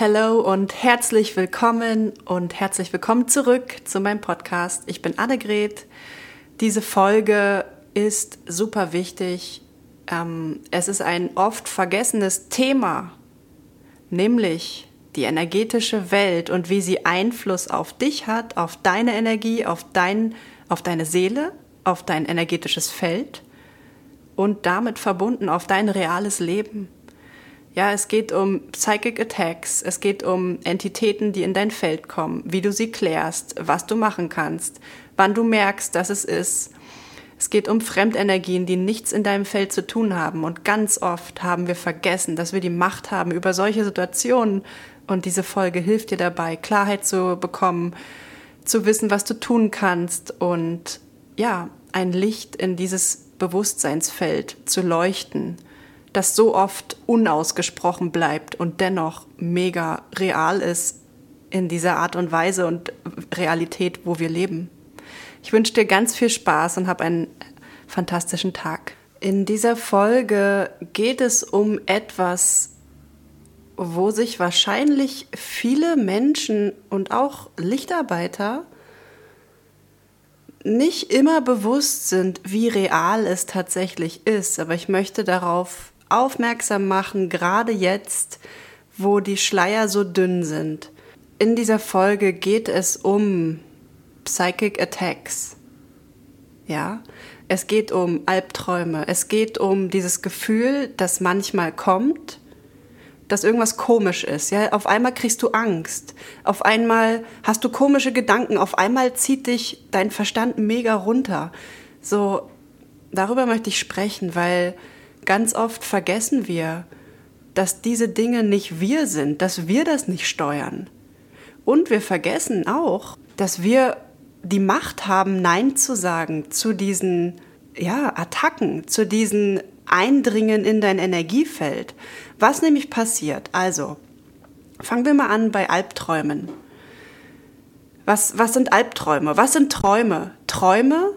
Hallo und herzlich willkommen und herzlich willkommen zurück zu meinem Podcast. Ich bin Annegret. Diese Folge ist super wichtig. Ähm, es ist ein oft vergessenes Thema, nämlich die energetische Welt und wie sie Einfluss auf dich hat, auf deine Energie, auf, dein, auf deine Seele, auf dein energetisches Feld und damit verbunden auf dein reales Leben. Ja, es geht um Psychic Attacks, es geht um Entitäten, die in dein Feld kommen, wie du sie klärst, was du machen kannst, wann du merkst, dass es ist. Es geht um Fremdenergien, die nichts in deinem Feld zu tun haben. Und ganz oft haben wir vergessen, dass wir die Macht haben über solche Situationen. Und diese Folge hilft dir dabei, Klarheit zu bekommen, zu wissen, was du tun kannst und ja, ein Licht in dieses Bewusstseinsfeld zu leuchten das so oft unausgesprochen bleibt und dennoch mega real ist in dieser Art und Weise und Realität, wo wir leben. Ich wünsche dir ganz viel Spaß und hab einen fantastischen Tag. In dieser Folge geht es um etwas, wo sich wahrscheinlich viele Menschen und auch Lichtarbeiter nicht immer bewusst sind, wie real es tatsächlich ist. Aber ich möchte darauf aufmerksam machen, gerade jetzt, wo die Schleier so dünn sind. In dieser Folge geht es um Psychic Attacks. Ja, es geht um Albträume. Es geht um dieses Gefühl, das manchmal kommt, dass irgendwas komisch ist. Ja, auf einmal kriegst du Angst. Auf einmal hast du komische Gedanken. Auf einmal zieht dich dein Verstand mega runter. So, darüber möchte ich sprechen, weil Ganz oft vergessen wir, dass diese Dinge nicht wir sind, dass wir das nicht steuern. Und wir vergessen auch, dass wir die Macht haben, Nein zu sagen zu diesen ja, Attacken, zu diesen Eindringen in dein Energiefeld. Was nämlich passiert? Also, fangen wir mal an bei Albträumen. Was, was sind Albträume? Was sind Träume? Träume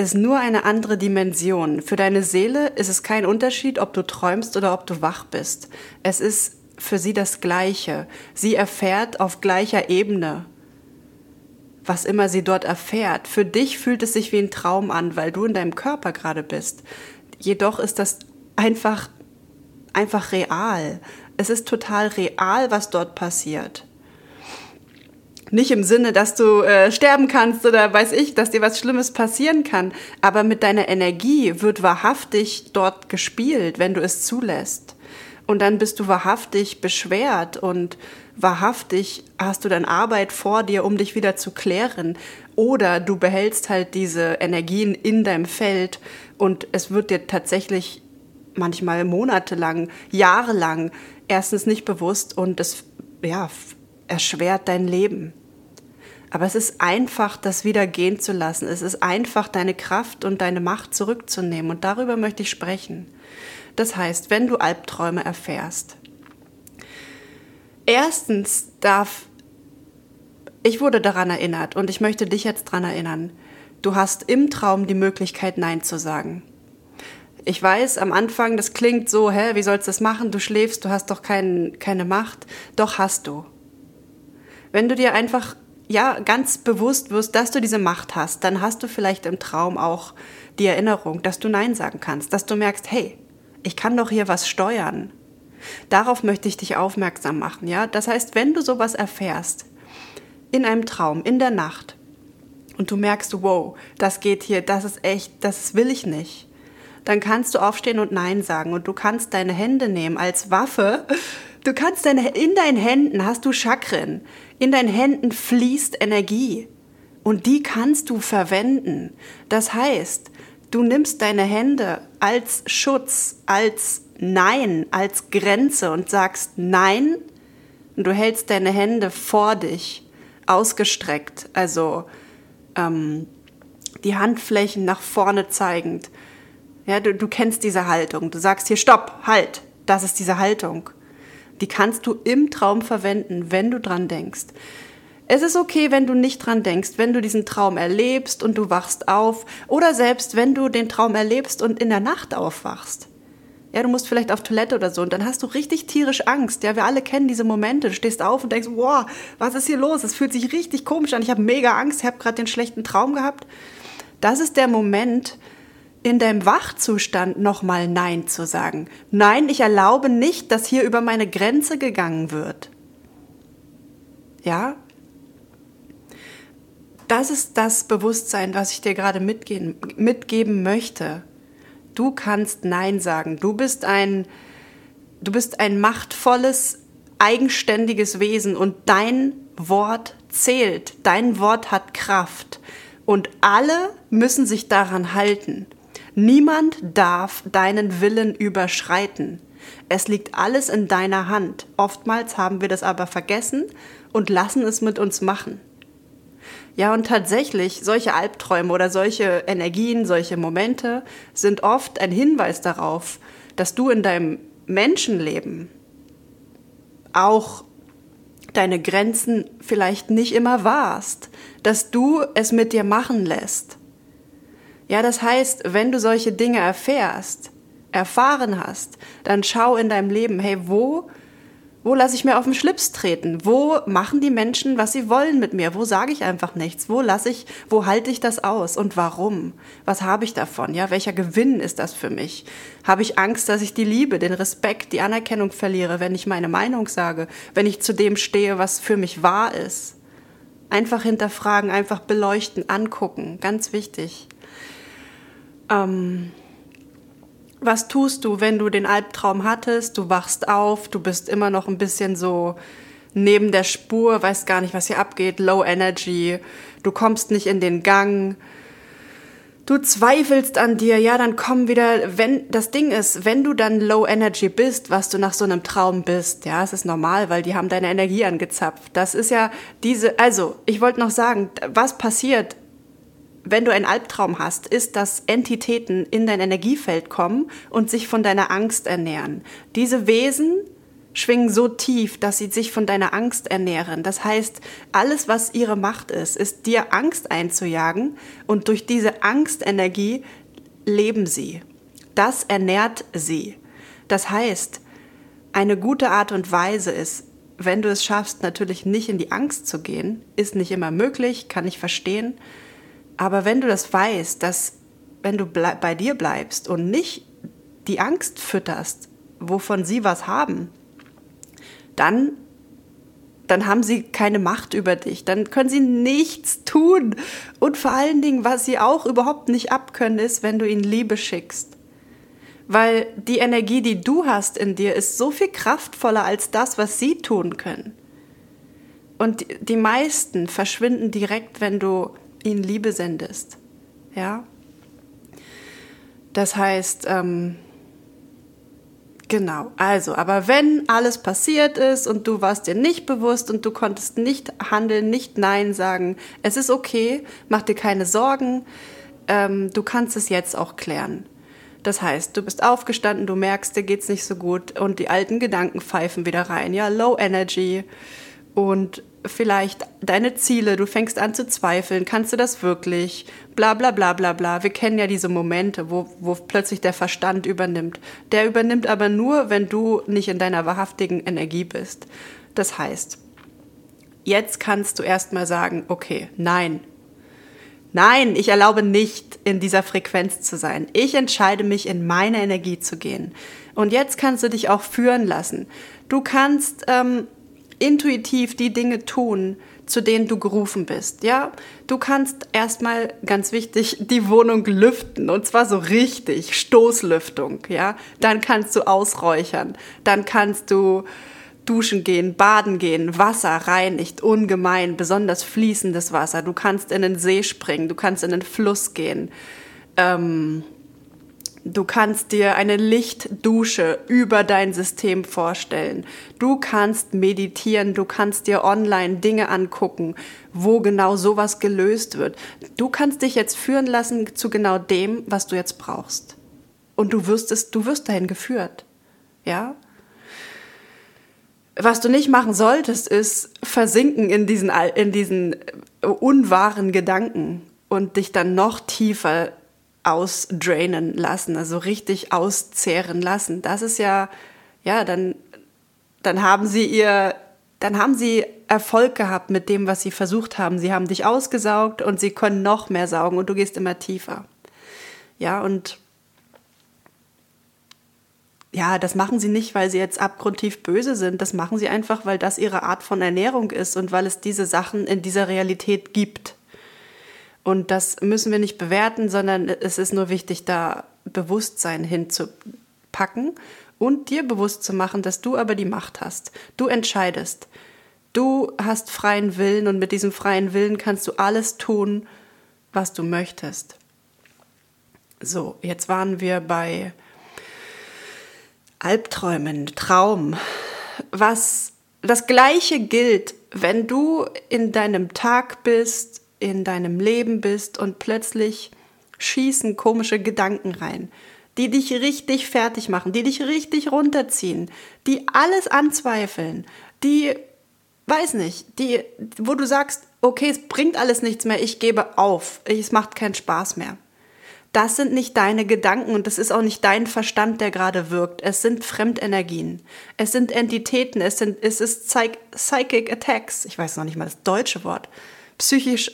ist nur eine andere Dimension. Für deine Seele ist es kein Unterschied, ob du träumst oder ob du wach bist. Es ist für sie das Gleiche. Sie erfährt auf gleicher Ebene, was immer sie dort erfährt. Für dich fühlt es sich wie ein Traum an, weil du in deinem Körper gerade bist. Jedoch ist das einfach, einfach real. Es ist total real, was dort passiert. Nicht im Sinne, dass du äh, sterben kannst oder weiß ich, dass dir was Schlimmes passieren kann, aber mit deiner Energie wird wahrhaftig dort gespielt, wenn du es zulässt. Und dann bist du wahrhaftig beschwert und wahrhaftig hast du dann Arbeit vor dir, um dich wieder zu klären. Oder du behältst halt diese Energien in deinem Feld und es wird dir tatsächlich manchmal monatelang, jahrelang erstens nicht bewusst und es ja, erschwert dein Leben. Aber es ist einfach, das wieder gehen zu lassen. Es ist einfach, deine Kraft und deine Macht zurückzunehmen. Und darüber möchte ich sprechen. Das heißt, wenn du Albträume erfährst, erstens darf, ich wurde daran erinnert und ich möchte dich jetzt daran erinnern, du hast im Traum die Möglichkeit, Nein zu sagen. Ich weiß, am Anfang, das klingt so, hä, wie sollst du das machen? Du schläfst, du hast doch kein, keine Macht. Doch hast du. Wenn du dir einfach ja ganz bewusst wirst, dass du diese Macht hast, dann hast du vielleicht im Traum auch die Erinnerung, dass du Nein sagen kannst, dass du merkst, hey, ich kann doch hier was steuern. Darauf möchte ich dich aufmerksam machen, ja? Das heißt, wenn du sowas erfährst, in einem Traum, in der Nacht, und du merkst, wow, das geht hier, das ist echt, das will ich nicht, dann kannst du aufstehen und Nein sagen und du kannst deine Hände nehmen als Waffe. Du kannst deine, in deinen Händen hast du Chakren. In deinen Händen fließt Energie und die kannst du verwenden. Das heißt, du nimmst deine Hände als Schutz, als Nein, als Grenze und sagst Nein und du hältst deine Hände vor dich ausgestreckt, also ähm, die Handflächen nach vorne zeigend. Ja, du, du kennst diese Haltung. Du sagst hier Stopp, halt. Das ist diese Haltung. Die kannst du im Traum verwenden, wenn du dran denkst. Es ist okay, wenn du nicht dran denkst, wenn du diesen Traum erlebst und du wachst auf oder selbst wenn du den Traum erlebst und in der Nacht aufwachst. Ja, du musst vielleicht auf Toilette oder so und dann hast du richtig tierisch Angst. Ja, wir alle kennen diese Momente. Du stehst auf und denkst, wow, was ist hier los? Es fühlt sich richtig komisch an. Ich habe mega Angst. Ich habe gerade den schlechten Traum gehabt. Das ist der Moment, in deinem Wachzustand nochmal Nein zu sagen. Nein, ich erlaube nicht, dass hier über meine Grenze gegangen wird. Ja? Das ist das Bewusstsein, was ich dir gerade mitgehen, mitgeben möchte. Du kannst Nein sagen. Du bist ein, du bist ein machtvolles, eigenständiges Wesen und dein Wort zählt. Dein Wort hat Kraft. Und alle müssen sich daran halten. Niemand darf deinen Willen überschreiten. Es liegt alles in deiner Hand. Oftmals haben wir das aber vergessen und lassen es mit uns machen. Ja, und tatsächlich, solche Albträume oder solche Energien, solche Momente sind oft ein Hinweis darauf, dass du in deinem Menschenleben auch deine Grenzen vielleicht nicht immer wahrst, dass du es mit dir machen lässt. Ja, das heißt, wenn du solche Dinge erfährst, erfahren hast, dann schau in deinem Leben, hey, wo, wo lasse ich mir auf den Schlips treten? Wo machen die Menschen, was sie wollen mit mir? Wo sage ich einfach nichts? Wo lasse ich, wo halte ich das aus und warum? Was habe ich davon? Ja, welcher Gewinn ist das für mich? Habe ich Angst, dass ich die Liebe, den Respekt, die Anerkennung verliere, wenn ich meine Meinung sage, wenn ich zu dem stehe, was für mich wahr ist? Einfach hinterfragen, einfach beleuchten, angucken, ganz wichtig. Ähm, was tust du, wenn du den Albtraum hattest? Du wachst auf, du bist immer noch ein bisschen so neben der Spur, weißt gar nicht, was hier abgeht, Low Energy, du kommst nicht in den Gang, du zweifelst an dir, ja, dann komm wieder, wenn, das Ding ist, wenn du dann Low Energy bist, was du nach so einem Traum bist, ja, es ist normal, weil die haben deine Energie angezapft. Das ist ja diese, also, ich wollte noch sagen, was passiert, wenn du einen Albtraum hast, ist, dass Entitäten in dein Energiefeld kommen und sich von deiner Angst ernähren. Diese Wesen schwingen so tief, dass sie sich von deiner Angst ernähren. Das heißt, alles, was ihre Macht ist, ist dir Angst einzujagen und durch diese Angstenergie leben sie. Das ernährt sie. Das heißt, eine gute Art und Weise ist, wenn du es schaffst, natürlich nicht in die Angst zu gehen, ist nicht immer möglich, kann ich verstehen, aber wenn du das weißt, dass wenn du bei dir bleibst und nicht die Angst fütterst, wovon sie was haben, dann, dann haben sie keine Macht über dich. Dann können sie nichts tun. Und vor allen Dingen, was sie auch überhaupt nicht abkönnen, ist, wenn du ihnen Liebe schickst. Weil die Energie, die du hast in dir, ist so viel kraftvoller als das, was sie tun können. Und die meisten verschwinden direkt, wenn du ihnen Liebe sendest. Ja? Das heißt, ähm, genau, also, aber wenn alles passiert ist und du warst dir nicht bewusst und du konntest nicht handeln, nicht Nein sagen, es ist okay, mach dir keine Sorgen, ähm, du kannst es jetzt auch klären. Das heißt, du bist aufgestanden, du merkst, dir geht's nicht so gut und die alten Gedanken pfeifen wieder rein. Ja, Low Energy und vielleicht deine Ziele, du fängst an zu zweifeln, kannst du das wirklich, bla bla bla bla bla. Wir kennen ja diese Momente, wo, wo plötzlich der Verstand übernimmt. Der übernimmt aber nur, wenn du nicht in deiner wahrhaftigen Energie bist. Das heißt, jetzt kannst du erstmal sagen, okay, nein. Nein, ich erlaube nicht, in dieser Frequenz zu sein. Ich entscheide mich, in meine Energie zu gehen. Und jetzt kannst du dich auch führen lassen. Du kannst ähm, intuitiv die Dinge tun, zu denen du gerufen bist. Ja, du kannst erstmal ganz wichtig die Wohnung lüften und zwar so richtig Stoßlüftung. Ja, dann kannst du ausräuchern, dann kannst du duschen gehen, baden gehen, Wasser reinigt ungemein, besonders fließendes Wasser. Du kannst in den See springen, du kannst in den Fluss gehen. Ähm, Du kannst dir eine Lichtdusche über dein System vorstellen. Du kannst meditieren, du kannst dir online Dinge angucken, wo genau sowas gelöst wird. Du kannst dich jetzt führen lassen zu genau dem, was du jetzt brauchst. Und du wirst es, du wirst dahin geführt. Ja? Was du nicht machen solltest, ist versinken in diesen, in diesen unwahren Gedanken und dich dann noch tiefer ausdrainen lassen, also richtig auszehren lassen. Das ist ja, ja, dann, dann haben sie ihr, dann haben sie Erfolg gehabt mit dem, was sie versucht haben. Sie haben dich ausgesaugt und sie können noch mehr saugen und du gehst immer tiefer. Ja, und ja, das machen sie nicht, weil sie jetzt abgrundtief böse sind. Das machen sie einfach, weil das ihre Art von Ernährung ist und weil es diese Sachen in dieser Realität gibt. Und das müssen wir nicht bewerten, sondern es ist nur wichtig, da Bewusstsein hinzupacken und dir bewusst zu machen, dass du aber die Macht hast. Du entscheidest. Du hast freien Willen und mit diesem freien Willen kannst du alles tun, was du möchtest. So, jetzt waren wir bei Albträumen, Traum. Was das gleiche gilt, wenn du in deinem Tag bist, in deinem Leben bist und plötzlich schießen komische Gedanken rein, die dich richtig fertig machen, die dich richtig runterziehen, die alles anzweifeln, die, weiß nicht, die, wo du sagst, okay, es bringt alles nichts mehr, ich gebe auf, es macht keinen Spaß mehr. Das sind nicht deine Gedanken und das ist auch nicht dein Verstand, der gerade wirkt. Es sind Fremdenergien. Es sind Entitäten. Es, sind, es ist Psych Psychic Attacks. Ich weiß noch nicht mal das deutsche Wort. Psychisch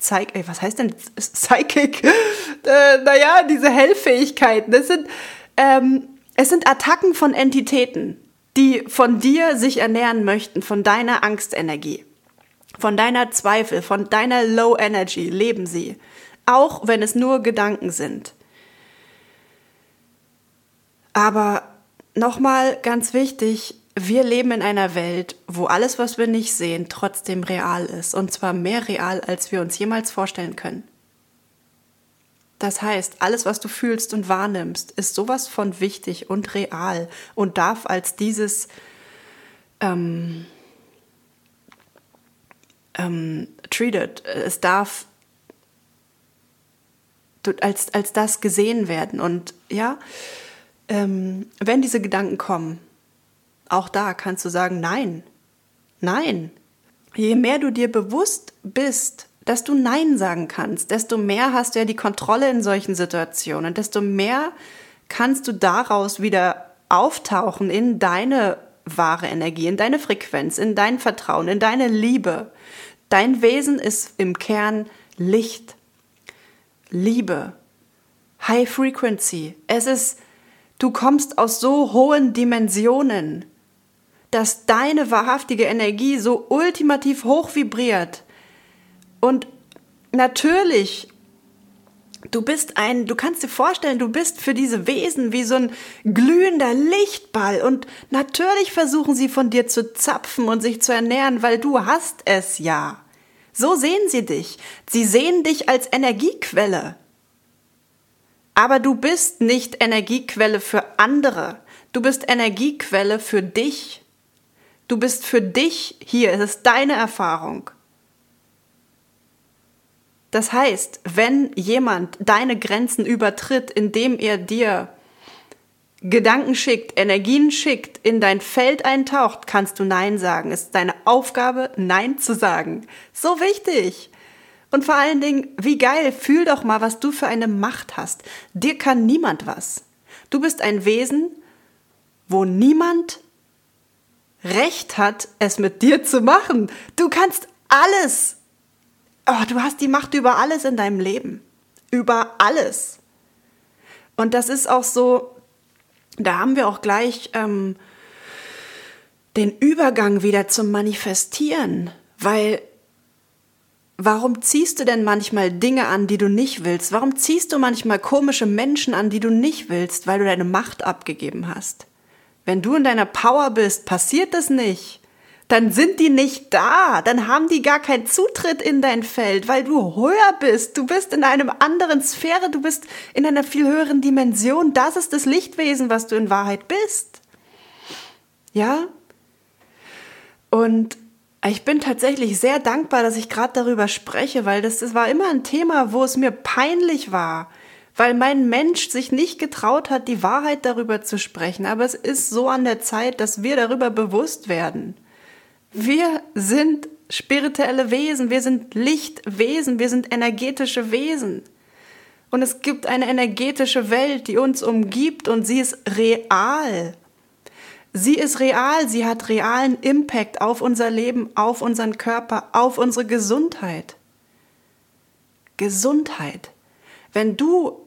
Zeig, ey, was heißt denn Psychic? äh, naja, diese Hellfähigkeiten. Das sind, ähm, es sind Attacken von Entitäten, die von dir sich ernähren möchten, von deiner Angstenergie, von deiner Zweifel, von deiner Low Energy leben sie. Auch wenn es nur Gedanken sind. Aber nochmal ganz wichtig, wir leben in einer Welt, wo alles, was wir nicht sehen, trotzdem real ist. Und zwar mehr real, als wir uns jemals vorstellen können. Das heißt, alles, was du fühlst und wahrnimmst, ist sowas von wichtig und real und darf als dieses ähm, ähm, treated, es darf als, als das gesehen werden. Und ja, ähm, wenn diese Gedanken kommen, auch da kannst du sagen, nein, nein. Je mehr du dir bewusst bist, dass du Nein sagen kannst, desto mehr hast du ja die Kontrolle in solchen Situationen, desto mehr kannst du daraus wieder auftauchen in deine wahre Energie, in deine Frequenz, in dein Vertrauen, in deine Liebe. Dein Wesen ist im Kern Licht, Liebe, High Frequency. Es ist, du kommst aus so hohen Dimensionen dass deine wahrhaftige Energie so ultimativ hoch vibriert. Und natürlich, du bist ein, du kannst dir vorstellen, du bist für diese Wesen wie so ein glühender Lichtball. Und natürlich versuchen sie von dir zu zapfen und sich zu ernähren, weil du hast es ja. So sehen sie dich. Sie sehen dich als Energiequelle. Aber du bist nicht Energiequelle für andere. Du bist Energiequelle für dich. Du bist für dich hier, es ist deine Erfahrung. Das heißt, wenn jemand deine Grenzen übertritt, indem er dir Gedanken schickt, Energien schickt, in dein Feld eintaucht, kannst du Nein sagen. Es ist deine Aufgabe, Nein zu sagen. So wichtig. Und vor allen Dingen, wie geil, fühl doch mal, was du für eine Macht hast. Dir kann niemand was. Du bist ein Wesen, wo niemand Recht hat, es mit dir zu machen. Du kannst alles. Oh, du hast die Macht über alles in deinem Leben. Über alles. Und das ist auch so, da haben wir auch gleich ähm, den Übergang wieder zum Manifestieren. Weil Warum ziehst du denn manchmal Dinge an, die du nicht willst? Warum ziehst du manchmal komische Menschen an, die du nicht willst, weil du deine Macht abgegeben hast? Wenn du in deiner Power bist, passiert das nicht. Dann sind die nicht da. Dann haben die gar keinen Zutritt in dein Feld, weil du höher bist. Du bist in einem anderen Sphäre. Du bist in einer viel höheren Dimension. Das ist das Lichtwesen, was du in Wahrheit bist. Ja? Und ich bin tatsächlich sehr dankbar, dass ich gerade darüber spreche, weil das, das war immer ein Thema, wo es mir peinlich war weil mein Mensch sich nicht getraut hat, die Wahrheit darüber zu sprechen. Aber es ist so an der Zeit, dass wir darüber bewusst werden. Wir sind spirituelle Wesen, wir sind Lichtwesen, wir sind energetische Wesen. Und es gibt eine energetische Welt, die uns umgibt und sie ist real. Sie ist real, sie hat realen Impact auf unser Leben, auf unseren Körper, auf unsere Gesundheit. Gesundheit. Wenn du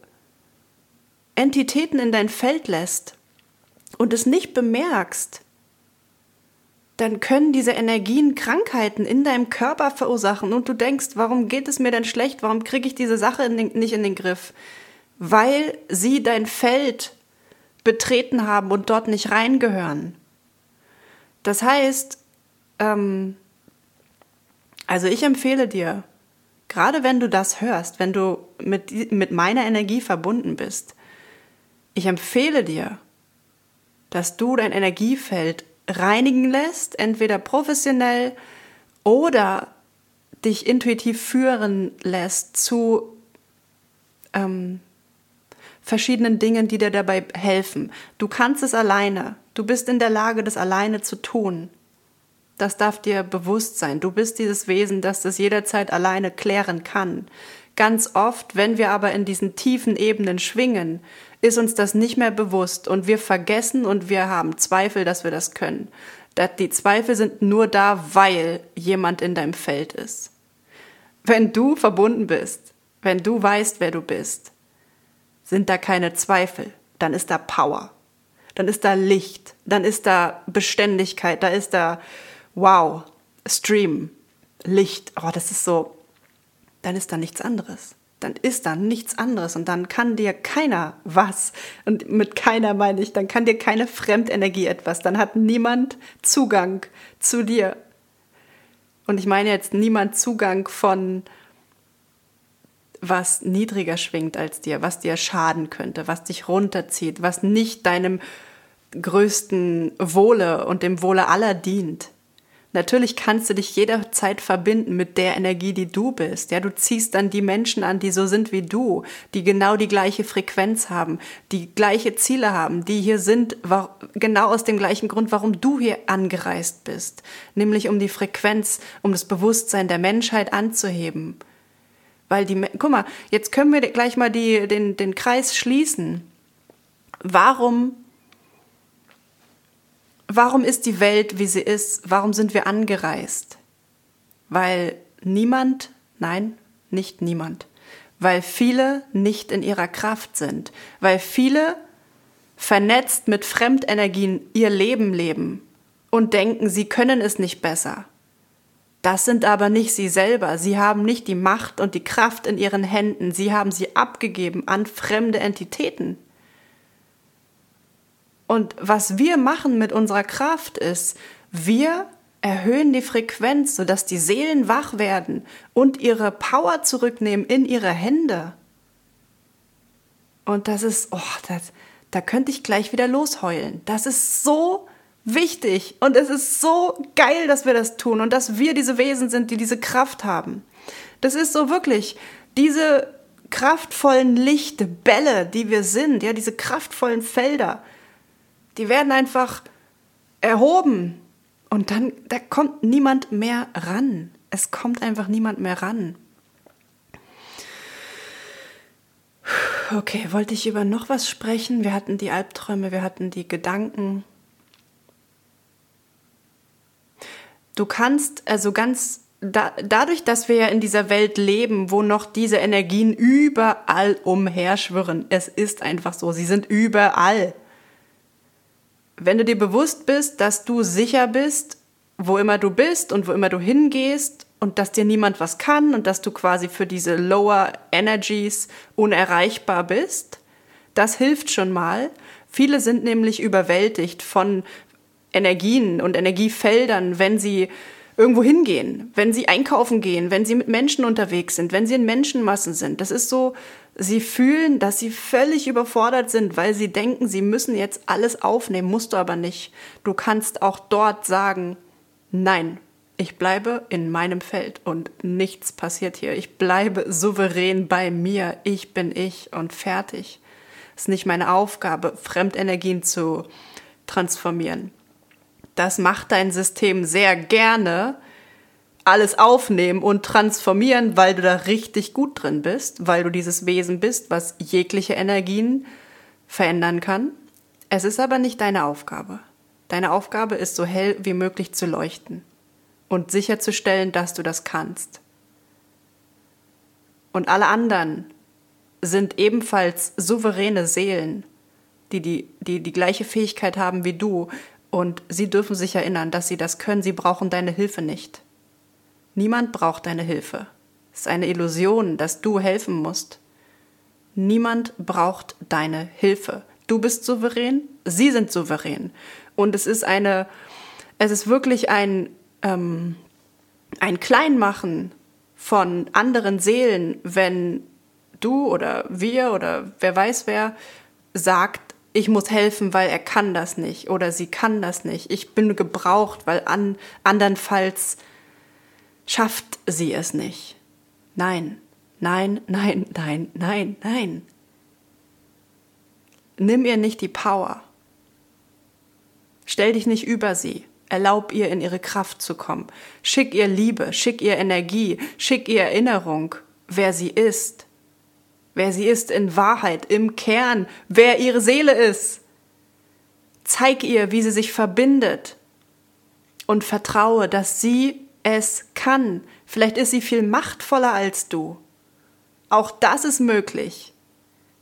Entitäten in dein Feld lässt und es nicht bemerkst, dann können diese Energien Krankheiten in deinem Körper verursachen und du denkst, warum geht es mir denn schlecht? Warum kriege ich diese Sache in den, nicht in den Griff? Weil sie dein Feld betreten haben und dort nicht reingehören. Das heißt, ähm, also ich empfehle dir, gerade wenn du das hörst, wenn du mit, mit meiner Energie verbunden bist, ich empfehle dir, dass du dein Energiefeld reinigen lässt, entweder professionell oder dich intuitiv führen lässt zu ähm, verschiedenen Dingen, die dir dabei helfen. Du kannst es alleine. Du bist in der Lage, das alleine zu tun. Das darf dir bewusst sein. Du bist dieses Wesen, das das jederzeit alleine klären kann. Ganz oft, wenn wir aber in diesen tiefen Ebenen schwingen, ist uns das nicht mehr bewusst und wir vergessen und wir haben Zweifel, dass wir das können. Die Zweifel sind nur da, weil jemand in deinem Feld ist. Wenn du verbunden bist, wenn du weißt, wer du bist, sind da keine Zweifel, dann ist da Power, dann ist da Licht, dann ist da Beständigkeit, da ist da Wow, Stream, Licht. Oh, das ist so, dann ist da nichts anderes dann ist da nichts anderes und dann kann dir keiner was. Und mit keiner meine ich, dann kann dir keine Fremdenergie etwas. Dann hat niemand Zugang zu dir. Und ich meine jetzt niemand Zugang von was niedriger schwingt als dir, was dir schaden könnte, was dich runterzieht, was nicht deinem größten Wohle und dem Wohle aller dient. Natürlich kannst du dich jederzeit verbinden mit der Energie, die du bist. Ja, du ziehst dann die Menschen an, die so sind wie du, die genau die gleiche Frequenz haben, die gleiche Ziele haben, die hier sind, genau aus dem gleichen Grund, warum du hier angereist bist. Nämlich um die Frequenz, um das Bewusstsein der Menschheit anzuheben. Weil die, guck mal, jetzt können wir gleich mal die, den, den Kreis schließen. Warum Warum ist die Welt, wie sie ist? Warum sind wir angereist? Weil niemand, nein, nicht niemand, weil viele nicht in ihrer Kraft sind, weil viele vernetzt mit Fremdenergien ihr Leben leben und denken, sie können es nicht besser. Das sind aber nicht sie selber. Sie haben nicht die Macht und die Kraft in ihren Händen. Sie haben sie abgegeben an fremde Entitäten. Und was wir machen mit unserer Kraft ist, wir erhöhen die Frequenz, sodass die Seelen wach werden und ihre Power zurücknehmen in ihre Hände. Und das ist, oh, das, da könnte ich gleich wieder losheulen. Das ist so wichtig und es ist so geil, dass wir das tun und dass wir diese Wesen sind, die diese Kraft haben. Das ist so wirklich diese kraftvollen Lichtbälle, die wir sind, ja, diese kraftvollen Felder die werden einfach erhoben und dann, da kommt niemand mehr ran. Es kommt einfach niemand mehr ran. Okay, wollte ich über noch was sprechen? Wir hatten die Albträume, wir hatten die Gedanken. Du kannst also ganz da, dadurch, dass wir ja in dieser Welt leben, wo noch diese Energien überall umherschwirren, es ist einfach so, sie sind überall wenn du dir bewusst bist, dass du sicher bist, wo immer du bist und wo immer du hingehst und dass dir niemand was kann und dass du quasi für diese Lower Energies unerreichbar bist, das hilft schon mal. Viele sind nämlich überwältigt von Energien und Energiefeldern, wenn sie irgendwo hingehen, wenn sie einkaufen gehen, wenn sie mit Menschen unterwegs sind, wenn sie in Menschenmassen sind. Das ist so, sie fühlen, dass sie völlig überfordert sind, weil sie denken, sie müssen jetzt alles aufnehmen, musst du aber nicht. Du kannst auch dort sagen, nein, ich bleibe in meinem Feld und nichts passiert hier. Ich bleibe souverän bei mir. Ich bin ich und fertig. Es ist nicht meine Aufgabe, Fremdenergien zu transformieren. Das macht dein System sehr gerne, alles aufnehmen und transformieren, weil du da richtig gut drin bist, weil du dieses Wesen bist, was jegliche Energien verändern kann. Es ist aber nicht deine Aufgabe. Deine Aufgabe ist, so hell wie möglich zu leuchten und sicherzustellen, dass du das kannst. Und alle anderen sind ebenfalls souveräne Seelen, die die, die die gleiche Fähigkeit haben wie du. Und sie dürfen sich erinnern, dass sie das können. Sie brauchen deine Hilfe nicht. Niemand braucht deine Hilfe. Es ist eine Illusion, dass du helfen musst. Niemand braucht deine Hilfe. Du bist souverän, sie sind souverän. Und es ist eine, es ist wirklich ein, ähm, ein Kleinmachen von anderen Seelen, wenn du oder wir oder wer weiß wer sagt, ich muss helfen, weil er kann das nicht oder sie kann das nicht. Ich bin gebraucht, weil an, andernfalls schafft sie es nicht. Nein, nein, nein, nein, nein, nein. Nimm ihr nicht die Power. Stell dich nicht über sie. Erlaub ihr, in ihre Kraft zu kommen. Schick ihr Liebe, schick ihr Energie, schick ihr Erinnerung, wer sie ist. Wer sie ist in Wahrheit, im Kern, wer ihre Seele ist. Zeig ihr, wie sie sich verbindet. Und vertraue, dass sie es kann. Vielleicht ist sie viel machtvoller als du. Auch das ist möglich.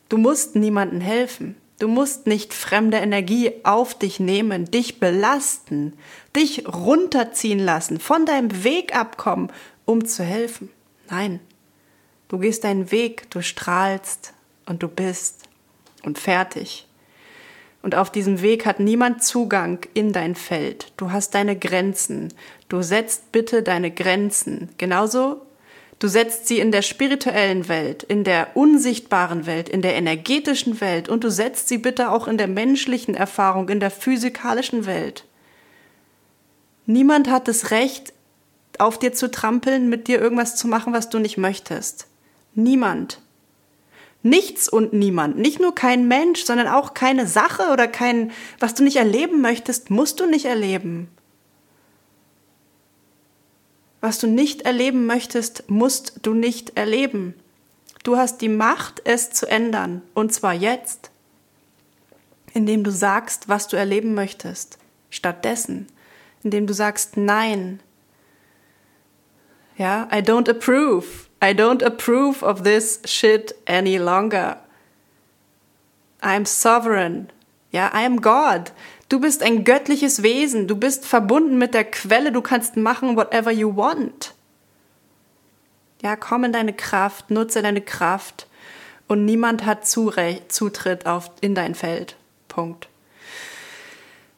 Du musst niemandem helfen. Du musst nicht fremde Energie auf dich nehmen, dich belasten, dich runterziehen lassen, von deinem Weg abkommen, um zu helfen. Nein, du gehst deinen Weg, du strahlst und du bist und fertig. Und auf diesem Weg hat niemand Zugang in dein Feld. Du hast deine Grenzen. Du setzt bitte deine Grenzen. Genauso Du setzt sie in der spirituellen Welt, in der unsichtbaren Welt, in der energetischen Welt und du setzt sie bitte auch in der menschlichen Erfahrung, in der physikalischen Welt. Niemand hat das Recht, auf dir zu trampeln, mit dir irgendwas zu machen, was du nicht möchtest. Niemand. Nichts und niemand. Nicht nur kein Mensch, sondern auch keine Sache oder kein, was du nicht erleben möchtest, musst du nicht erleben. Was du nicht erleben möchtest, musst du nicht erleben. Du hast die Macht, es zu ändern, und zwar jetzt, indem du sagst, was du erleben möchtest, stattdessen, indem du sagst Nein. Ja, I don't approve. I don't approve of this shit any longer. I'm sovereign. Ja, I am God. Du bist ein göttliches Wesen, du bist verbunden mit der Quelle, du kannst machen whatever you want. Ja, komm in deine Kraft, nutze deine Kraft und niemand hat Zutritt auf, in dein Feld. Punkt.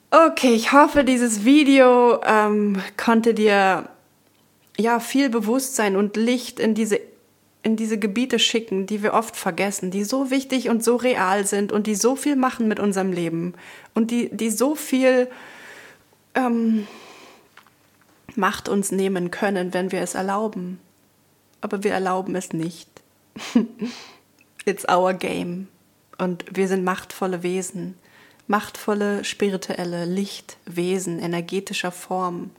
Okay, ich hoffe, dieses Video ähm, konnte dir ja viel Bewusstsein und Licht in diese in diese Gebiete schicken, die wir oft vergessen, die so wichtig und so real sind und die so viel machen mit unserem Leben und die, die so viel ähm, Macht uns nehmen können, wenn wir es erlauben. Aber wir erlauben es nicht. It's our game. Und wir sind machtvolle Wesen, machtvolle spirituelle Lichtwesen energetischer Form.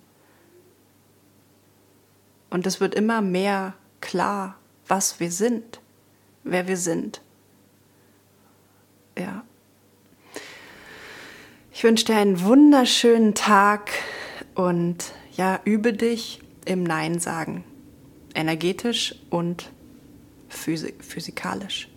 Und es wird immer mehr klar was wir sind, wer wir sind. Ja. Ich wünsche dir einen wunderschönen Tag und ja, übe dich im Nein sagen. Energetisch und physikalisch.